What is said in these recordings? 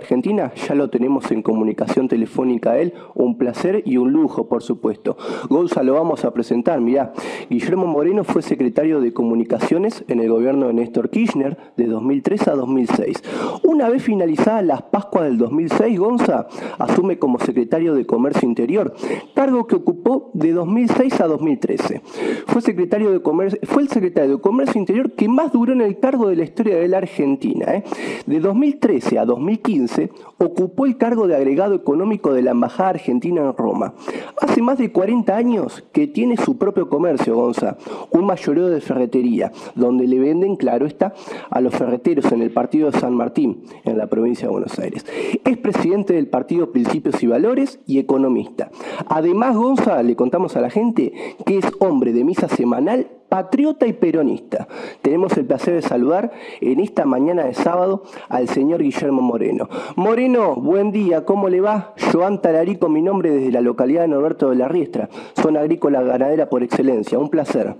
Argentina, ya lo tenemos en comunicación telefónica a él, un placer y un lujo, por supuesto. Gonza, lo vamos a presentar, mirá, Guillermo Moreno fue secretario de Comunicaciones en el gobierno de Néstor Kirchner de 2003 a 2006. Una vez finalizadas las Pascuas del 2006, Gonza asume como secretario de Comercio Interior, cargo que ocupó de 2006 a 2013. Fue, secretario de Comercio, fue el secretario de Comercio Interior que más duró en el cargo de la historia de la Argentina. ¿eh? De 2013 a 2015 ocupó el cargo de agregado económico de la Embajada Argentina en Roma. Hace más de 40 años que tiene su propio comercio, Gonza, un mayoreo de ferretería, donde le venden, claro está, a los ferreteros en el partido de San Martín, en la provincia de Buenos Aires. Es presidente del partido Principios y Valores y economista. Además, Gonza, le contamos a la gente que es hombre de misa semanal patriota y peronista. Tenemos el placer de saludar en esta mañana de sábado al señor Guillermo Moreno. Moreno, buen día, ¿cómo le va? Joan Talarico, mi nombre desde la localidad de Norberto de la Riestra, zona agrícola ganadera por excelencia. Un placer.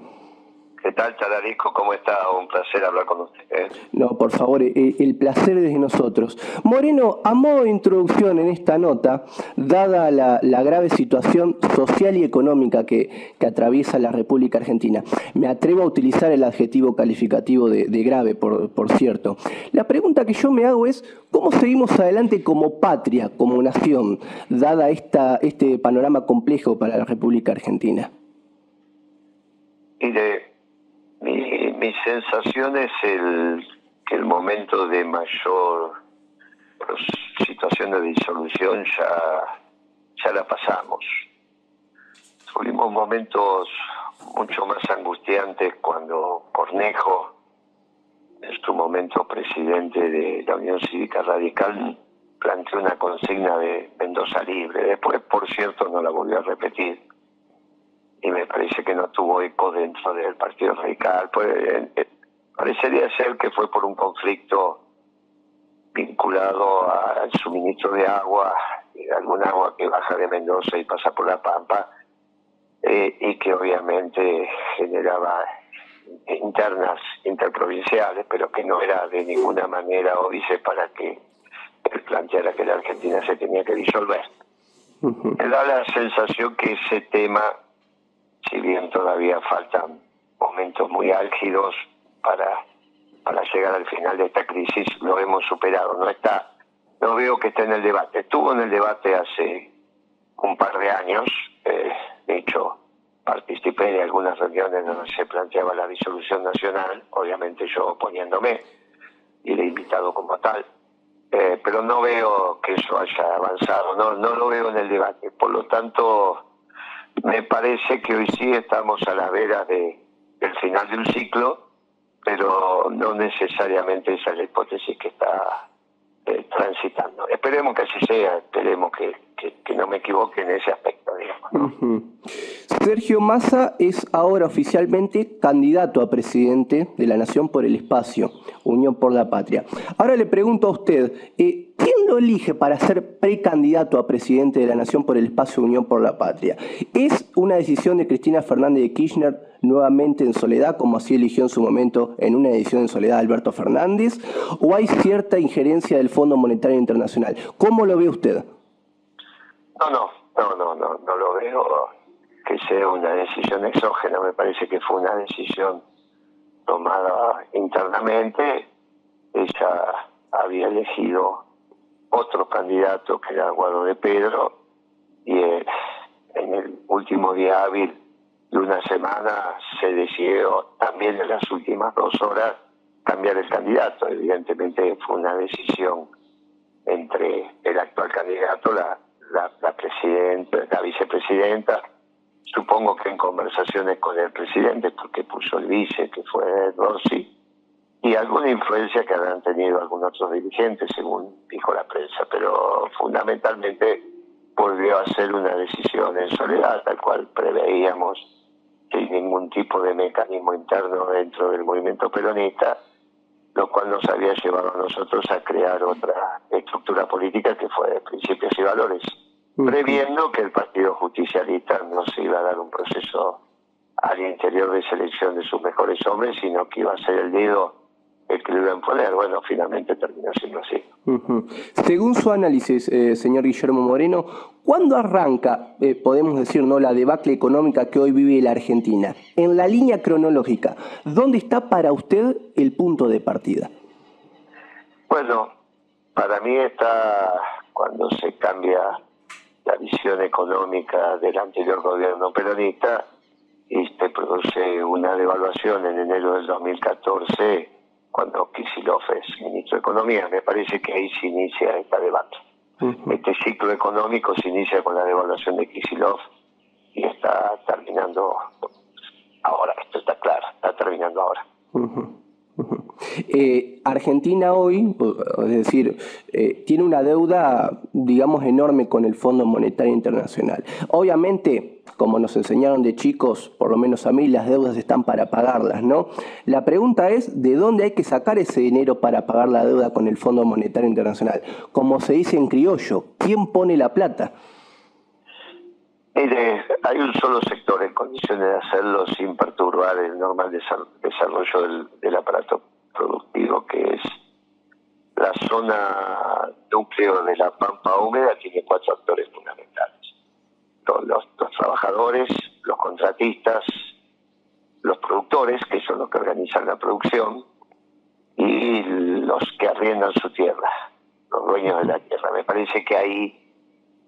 ¿Qué tal, Chalarico? ¿Cómo está? Un placer hablar con usted. ¿eh? No, por favor, el placer es de nosotros. Moreno, a modo de introducción en esta nota, dada la, grave situación social y económica que, atraviesa la República Argentina, me atrevo a utilizar el adjetivo calificativo de, grave, por, por, cierto. La pregunta que yo me hago es, ¿cómo seguimos adelante como patria, como nación, dada esta, este panorama complejo para la República Argentina? Y de mi, sensación es el, que el momento de mayor pues, situación de disolución ya, ya la pasamos. Tuvimos momentos mucho más angustiantes cuando Cornejo, en su momento presidente de la Unión Cívica Radical, planteó una consigna de Mendoza libre. Después, por cierto, no la volvió a repetir y me parece que no tuvo eco dentro del Partido Radical. Pues, eh, parecería ser que fue por un conflicto vinculado al suministro de agua, de algún agua que baja de Mendoza y pasa por La Pampa, eh, y que obviamente generaba internas interprovinciales, pero que no era de ninguna manera óbice para que él planteara que la Argentina se tenía que disolver. Me da la sensación que ese tema si bien todavía faltan momentos muy álgidos para, para llegar al final de esta crisis, lo hemos superado. No está, no veo que esté en el debate. Estuvo en el debate hace un par de años, eh, de hecho participé de algunas reuniones donde se planteaba la disolución nacional, obviamente yo oponiéndome y le he invitado como tal. Eh, pero no veo que eso haya avanzado, no, no lo veo en el debate. Por lo tanto, me parece que hoy sí estamos a la vera de, del final de un ciclo, pero no necesariamente esa es la hipótesis que está eh, transitando. Esperemos que así sea, esperemos que, que, no me equivoque en ese aspecto. Digamos, Sergio Massa es ahora oficialmente candidato a presidente de la Nación por el Espacio, Unión por la Patria. Ahora le pregunto a usted, eh, ¿Quién lo elige para ser precandidato a presidente de la Nación por el espacio Unión por la Patria? ¿Es una decisión de Cristina Fernández de Kirchner nuevamente en soledad, como así eligió en su momento en una edición en soledad Alberto Fernández? ¿O hay cierta injerencia del Fondo Monetario Internacional? ¿Cómo lo ve usted? No, no, no, no, no, no lo veo que sea una decisión exógena. Me parece que fue una decisión tomada internamente. Ella había elegido otro candidato que era Guado de Pedro y eh, en el último día hábil una semana se decidió también en las últimas dos horas cambiar el candidato. Evidentemente fue una decisión entre el actual candidato, la, la, la, presidenta, la vicepresidenta, supongo que en conversaciones con el presidente, porque puso el vice, que fue Rossi, y alguna influencia que habrán tenido algunos otros dirigentes, según dijo la prensa, pero fundamentalmente volvió a ser una decisión en soledad, tal cual preveíamos, sin ningún tipo de mecanismo interno dentro del movimiento peronista, lo cual nos había llevado a nosotros a crear otra estructura política que fue de principios y valores, previendo que el Partido Justicialista no se iba a dar un proceso al interior de selección de sus mejores hombres, sino que iba a ser el dedo el que le iban a poner. Bueno, finalmente terminó siendo así. Según su análisis, eh, señor Guillermo Moreno, ¿cuándo arranca, eh, podemos decir, no la debacle económica que hoy vive la Argentina? En la línea cronológica, ¿dónde está para usted el punto de partida? Bueno, para mí está cuando se cambia la visión económica del anterior gobierno peronista y se produce una devaluación en enero del 2014 cuando Kisilov es ministro de Economía. Me parece que ahí se inicia esta debate. Este ciclo económico se inicia con la devaluación de Kisilov y está terminando ahora, esto está claro, está terminando ahora. Eh, Argentina hoy, es decir, eh, tiene una deuda, digamos, enorme con el Fondo Monetario Internacional. Obviamente, como nos enseñaron de chicos, por lo menos a mí, las deudas están para pagarlas, ¿no? La pregunta es, ¿de dónde hay que sacar ese dinero para pagar la deuda con el Fondo Monetario Internacional? Como se dice en criollo, ¿quién pone la plata? Mire, hay un solo sector en condiciones de hacerlo sin perturbar el normal desarrollo del aparato productivo que es la zona núcleo de la pampa húmeda tiene cuatro actores fundamentales. Los, trabajadores, los contratistas, los productores, que son los que organizan la producción, y los que arriendan su tierra, los dueños de la tierra. Me parece que ahí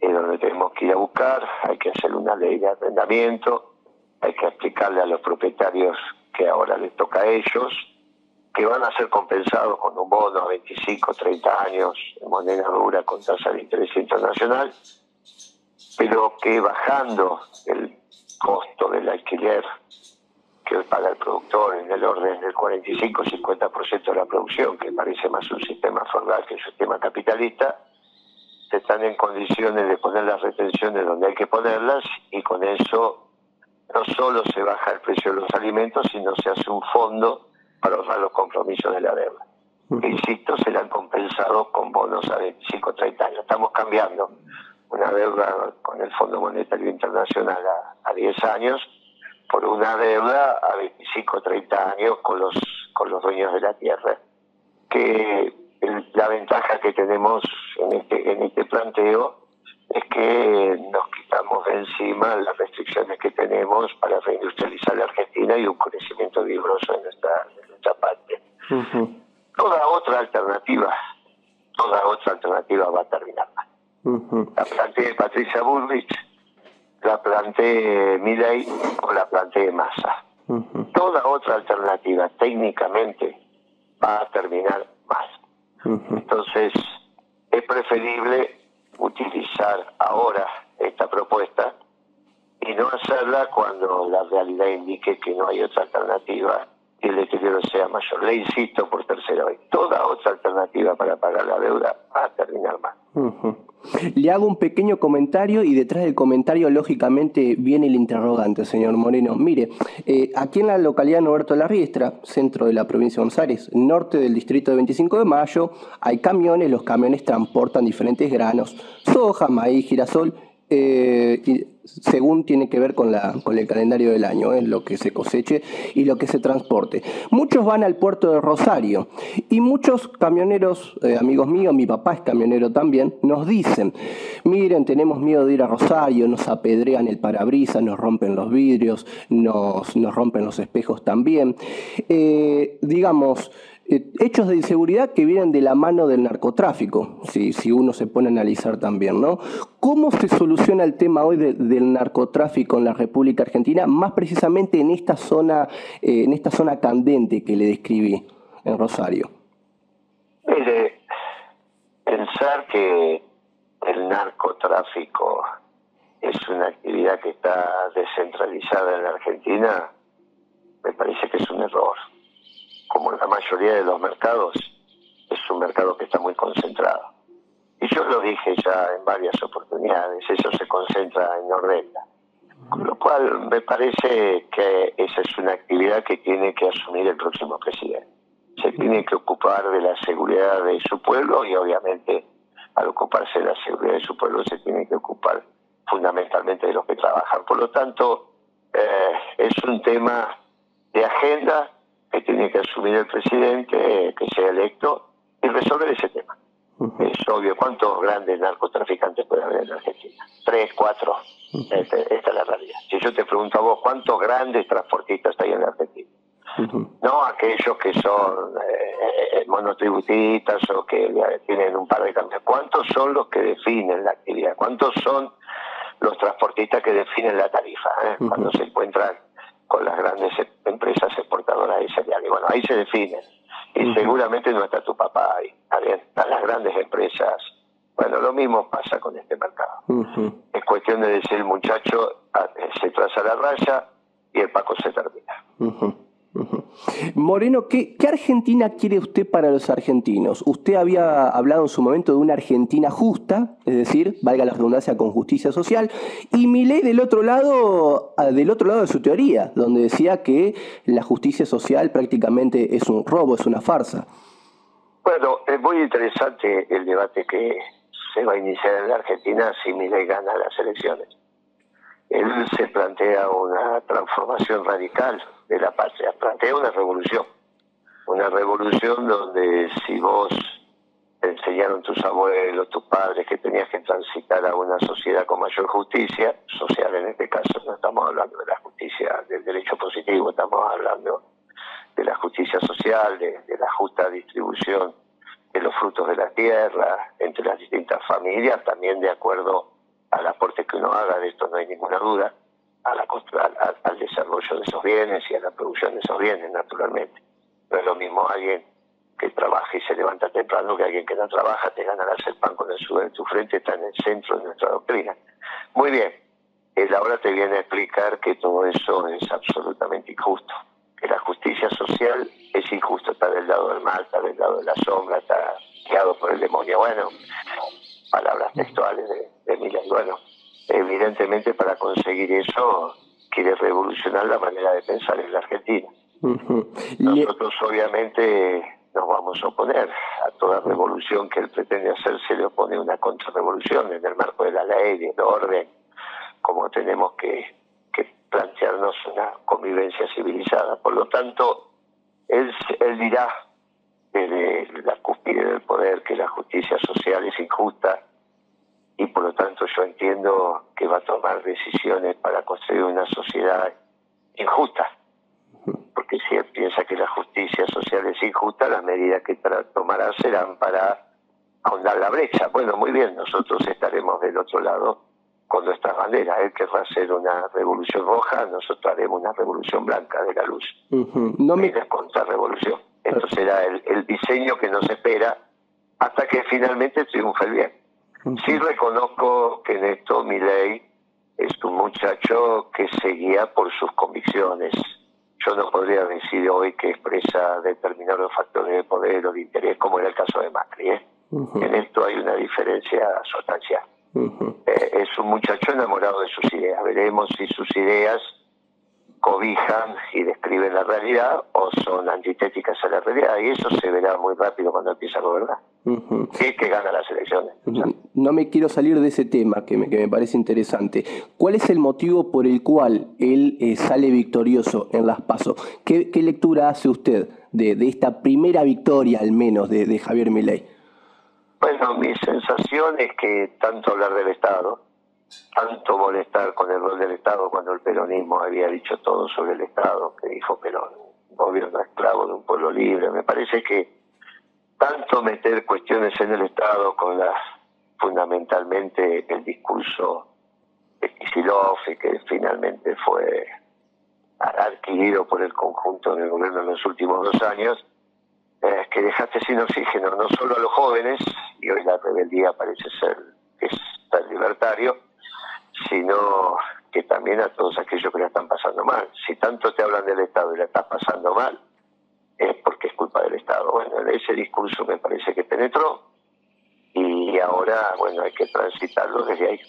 es donde tenemos que ir a buscar, hay que hacer una ley de arrendamiento, hay que explicarle a los propietarios que ahora les toca a ellos, que van a ser compensados con un bono a 25, 30 años en moneda dura con tasa de interés internacional, pero que bajando el costo del alquiler que paga el productor en el orden del 45-50% de la producción, que parece más un sistema formal que un sistema capitalista, se están en condiciones de poner las retenciones donde hay que ponerlas y con eso no solo se baja el precio de los alimentos, sino se hace un fondo para ahorrar los compromisos de la deuda. Que, insisto, serán compensados con bonos a 25 o 30 años. Estamos cambiando una deuda con el Fondo Monetario Internacional a, 10 años por una deuda a 25 o 30 años con los, con los dueños de la tierra. Que la ventaja que tenemos en este, en este planteo es que nos quitamos de encima las restricciones que tenemos para reindustrializar la Argentina y un crecimiento vigoroso en nuestra, parte. Toda otra alternativa, toda otra alternativa va a terminar mal. La planteé Patricia Bullrich, la planteé Milley o la planteé Massa. Toda otra alternativa técnicamente va a terminar mal. Entonces, es preferible utilizar ahora esta propuesta y no hacerla cuando la realidad indique que no hay otra alternativa y el deterioro sea mayor. Le insisto por tercera vez, toda otra alternativa para pagar la deuda va a terminar mal. Le hago un pequeño comentario y detrás del comentario lógicamente viene el interrogante, señor Moreno. Mire, eh, aquí en la localidad de Norberto La Riestra, centro de la provincia de Aires, norte del distrito de 25 de Mayo, hay camiones, los camiones transportan diferentes granos, soja, maíz, girasol eh, según tiene que ver con, la, con el calendario del año, lo que se coseche y lo que se transporte. Muchos van al puerto de Rosario y muchos camioneros, eh, amigos míos, mi papá es camionero también, nos dicen, miren, tenemos miedo de ir a Rosario, nos apedrean el parabrisas, nos rompen los vidrios, nos, nos rompen los espejos también. Eh, digamos, eh, hechos de inseguridad que vienen de la mano del narcotráfico, si, uno se pone a analizar también, ¿no? ¿Cómo se soluciona el tema hoy del narcotráfico en la República Argentina, más precisamente en esta zona, eh, en esta zona candente que le describí en Rosario? Mire, pensar que el narcotráfico es una actividad que está descentralizada en la Argentina, me parece que es un error como la mayoría de los mercados, es un mercado que está muy concentrado. Y yo lo dije ya en varias oportunidades, eso se concentra en Nordelta. Con lo cual me parece que esa es una actividad que tiene que asumir el próximo presidente. Se tiene que ocupar de la seguridad de su pueblo y obviamente al ocuparse de la seguridad de su pueblo se tiene que ocupar fundamentalmente de los que trabajan. Por lo tanto, eh, es un tema de agenda que tiene que asumir el presidente, que sea electo, y resolver ese tema. Es obvio, ¿cuántos grandes narcotraficantes puede haber en Argentina? Tres, cuatro. Este, esta, es la realidad. Si yo te pregunto a vos, ¿cuántos grandes transportistas hay en Argentina? No aquellos que son eh, eh, monotributistas o que tienen un par de cambios. ¿Cuántos son los que definen la actividad? ¿Cuántos son los transportistas que definen la tarifa? Eh? Cuando se encuentran con las grandes empresas exportadoras de cereales. Bueno, ahí se definen. Y seguramente no está tu papá ahí. Están las grandes empresas. Bueno, lo mismo pasa con este mercado. Es cuestión de decir el muchacho ah, se traza la raya y el Paco se termina. Moreno, ¿qué, Argentina quiere usted para los argentinos? Usted había hablado en su momento de una Argentina justa, es decir, valga la redundancia, con justicia social, y Milei del otro lado, ah, del otro lado de su teoría, donde decía que la justicia social prácticamente es un robo, es una farsa. Bueno, es muy interesante el debate que se va a iniciar en la Argentina si Milei gana las elecciones. Él se plantea una transformación radical de la patria. Plantea una revolución. Una revolución donde si vos te enseñaron tus abuelos, tus padres que tenías que transitar a una sociedad con mayor justicia, social en este caso, no estamos hablando de la justicia del derecho positivo, estamos hablando de la justicia social, de, de la justa distribución de los frutos de la tierra entre las distintas familias, también de acuerdo al aporte que uno haga, de esto no hay ninguna duda, a la, al, al, desarrollo de esos bienes y a la producción de esos bienes, naturalmente. No es lo mismo alguien que trabaja y se levanta temprano que alguien que no trabaja, te ganarás el pan con el sudor en tu frente, está en el centro de nuestra doctrina. Muy bien, él ahora te viene a explicar que todo eso es absolutamente injusto, que la justicia social es injusta, está del lado del mal, está del lado de la sombra, está guiado por el demonio. Bueno, palabras textuales de, de Bueno, evidentemente para conseguir eso quiere la manera de pensar en la Argentina. Nosotros obviamente nos vamos a oponer a toda revolución que él pretende hacer, se le opone una contrarrevolución en el marco de la ley, del orden, como tenemos que, plantearnos una convivencia civilizada. Por lo tanto, él, él dirá desde la cúspide del poder que la justicia social es injusta, y por lo tanto yo entiendo que va a tomar decisiones para construir una sociedad injusta. Porque si él piensa que la justicia social es injusta, las medidas que tomará serán para ahondar la brecha. Bueno, muy bien, nosotros estaremos del otro lado con nuestras banderas. Él querrá hacer una revolución roja, nosotros haremos una revolución blanca de la luz. No me... contra revolución. Esto será el, el diseño que nos espera hasta que finalmente triunfe el bien. Sí reconozco que en esto ley es un muchacho que seguía por sus convicciones. Yo no podría decir hoy que expresa determinados factores de poder o de interés, como era el caso de Macri. ¿eh? En esto hay una diferencia sustancial. Eh, es un muchacho enamorado de sus ideas. Veremos si sus ideas cobijan y describen la realidad o son antitéticas a la realidad y eso se verá muy rápido cuando empieza a gobernar. Es que gana las elecciones. No me quiero salir de ese tema que me, que me parece interesante. ¿Cuál es el motivo por el cual él eh, sale victorioso en las PASO? ¿Qué, lectura hace usted de, de, esta primera victoria al menos de, de Javier Milei? Bueno, mi sensación es que tanto hablar del Estado, tanto molestar con el rol del Estado cuando el peronismo había dicho todo sobre el Estado, que dijo Perón, gobierno esclavo de un pueblo libre. Me parece que tanto meter cuestiones en el Estado con las fundamentalmente el discurso de Kisilov y que finalmente fue adquirido por el conjunto del gobierno en los últimos dos años, es que dejaste sin oxígeno no solo a los jóvenes, y hoy la rebeldía parece ser que es tan libertario, sino que también a todos aquellos que la están pasando mal. Si tanto te hablan del Estado y la estás pasando mal, es porque es culpa del Estado. Bueno, ese discurso me parece que penetró y ahora, bueno, hay que transitarlo desde ahí.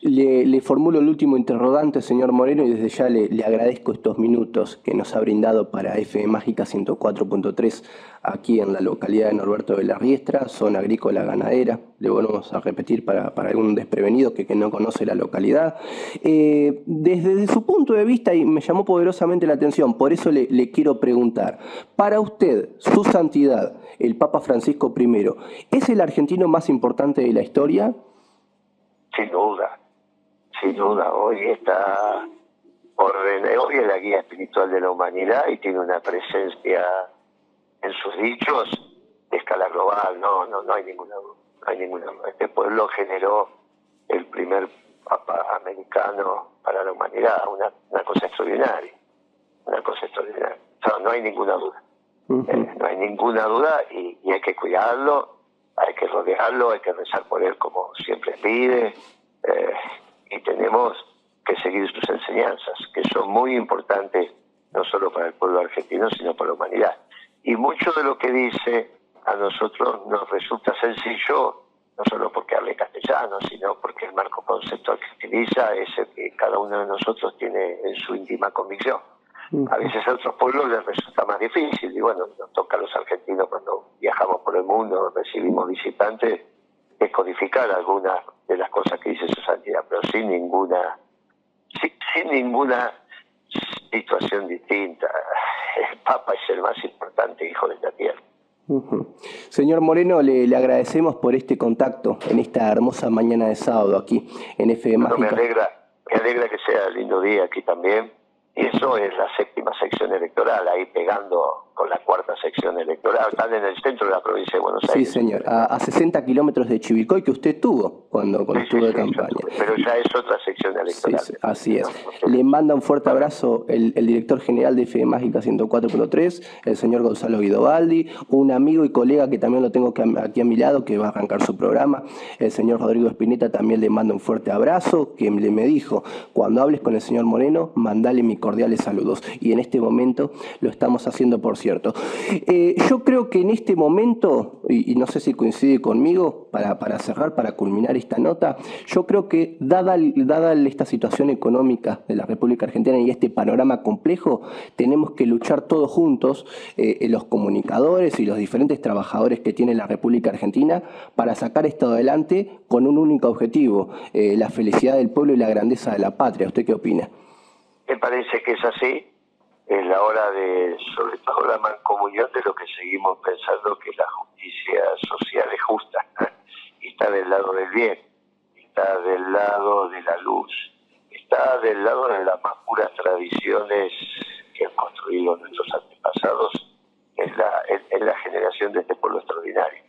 Le, formulo el último interrogante, señor Moreno, y desde ya le, agradezco estos minutos que nos ha brindado para FM Mágica 104.3 aquí en la localidad de Norberto de la Riestra, zona agrícola ganadera. Le volvemos a repetir para, algún desprevenido que, no conoce la localidad. Eh, desde, su punto de vista, y me llamó poderosamente la atención, por eso le, le quiero preguntar, para usted, su santidad, el Papa Francisco I, ¿es el argentino más importante de la historia? Sin duda, sin duda. Hoy está hoy es la guía espiritual de la humanidad y tiene una presencia en sus dichos de escala global. No, no, no hay ninguna duda. No hay ninguna Este pueblo generó el primer papa americano para la humanidad, una, una cosa extraordinaria, una cosa extraordinaria. no hay ninguna duda. Eh, no hay ninguna duda y, y hay que cuidarlo hay que rodearlo, hay que rezar por él como siempre pide, eh, y tenemos que seguir sus enseñanzas, que son muy importantes no solo para el pueblo argentino, sino para la humanidad. Y mucho de lo que dice a nosotros nos resulta sencillo, no solo porque hable castellano, sino porque el marco conceptual que utiliza es el que cada uno de nosotros tiene en su íntima convicción. A veces a otros pueblos les resulta más difícil y bueno, nos toca a los argentinos cuando viajamos por el mundo, recibimos visitantes, descodificar algunas de las cosas que dice su santidad, pero sin ninguna, sin, ninguna situación distinta. El Papa es el más importante hijo de la tierra. Señor Moreno, le, agradecemos por este contacto en esta hermosa mañana de sábado aquí en FM me alegra, me alegra que sea lindo día aquí también y eso es la séptima sección electoral, ahí pegando con la cuarta sección electoral. Están en el centro de la provincia de Buenos Aires. Sí, señor, a, 60 kilómetros de Chivilcoy que usted tuvo cuando, cuando estuvo de campaña. pero ya es otra sección electoral. así es. Le manda un fuerte abrazo el, director general de FM Mágica 104.3, el señor Gonzalo Guidobaldi, un amigo y colega que también lo tengo aquí a mi lado, que va a arrancar su programa, el señor Rodrigo Espineta también le manda un fuerte abrazo, que le me dijo, cuando hables con el señor Moreno, mandale mi cordiales saludos. Y en este momento lo estamos haciendo, por cierto. Eh, yo creo que en este momento, y, no sé si coincide conmigo, para, para, cerrar, para culminar esta nota, yo creo que dada, dada esta situación económica de la República Argentina y este panorama complejo, tenemos que luchar todos juntos, eh, los comunicadores y los diferentes trabajadores que tiene la República Argentina, para sacar esto adelante con un único objetivo, eh, la felicidad del pueblo y la grandeza de la patria. ¿Usted qué opina? Me parece que es así. Es la hora de, sobre todo, la mancomunión de lo que seguimos pensando que la justicia social es justa. Y está del lado del bien, está del lado de la luz, está del lado de las más puras tradiciones que han construido nuestros antepasados en la, en, la generación de este pueblo extraordinario.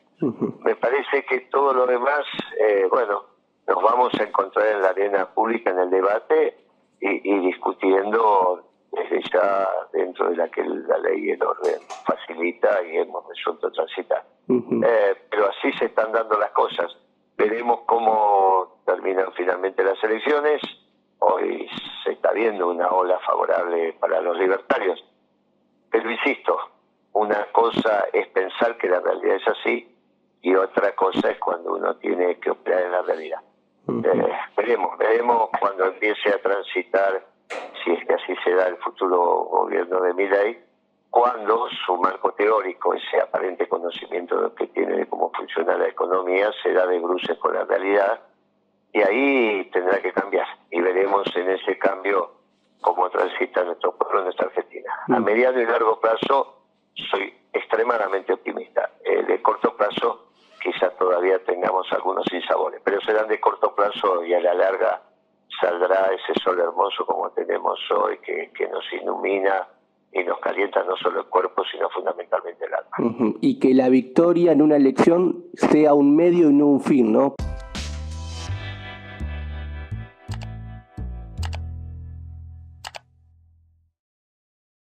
Me parece que todo lo demás, eh, bueno, nos vamos a encontrar en la arena pública, en el debate, y, discutiendo desde ya dentro de la que la ley y el orden facilita y hemos resuelto transitar. Eh, pero así se están dando las cosas. Veremos cómo terminan finalmente las elecciones. Hoy se está viendo una ola favorable para los libertarios. Pero insisto, una cosa es pensar que la realidad es así y otra cosa es cuando uno tiene que operar en la realidad. Eh, veremos, veremos cuando empiece a transitar, si es que así se da el futuro gobierno de Milay, cuando su marco teórico, ese aparente conocimiento que tiene de cómo funciona la economía, se da de bruces con la realidad, y ahí tendrá que cambiar. Y veremos en ese cambio cómo transita nuestro pueblo, nuestra Argentina. A mediano y largo plazo soy extremadamente optimista. Eh, de corto plazo quizás todavía tengamos algunos insabores, pero serán de corto plazo y a la larga saldrá ese sol hermoso como tenemos hoy, que, que nos ilumina y nos calienta no solo el cuerpo, sino fundamentalmente el alma. Y que la victoria en una elección sea un medio y no un fin, ¿no?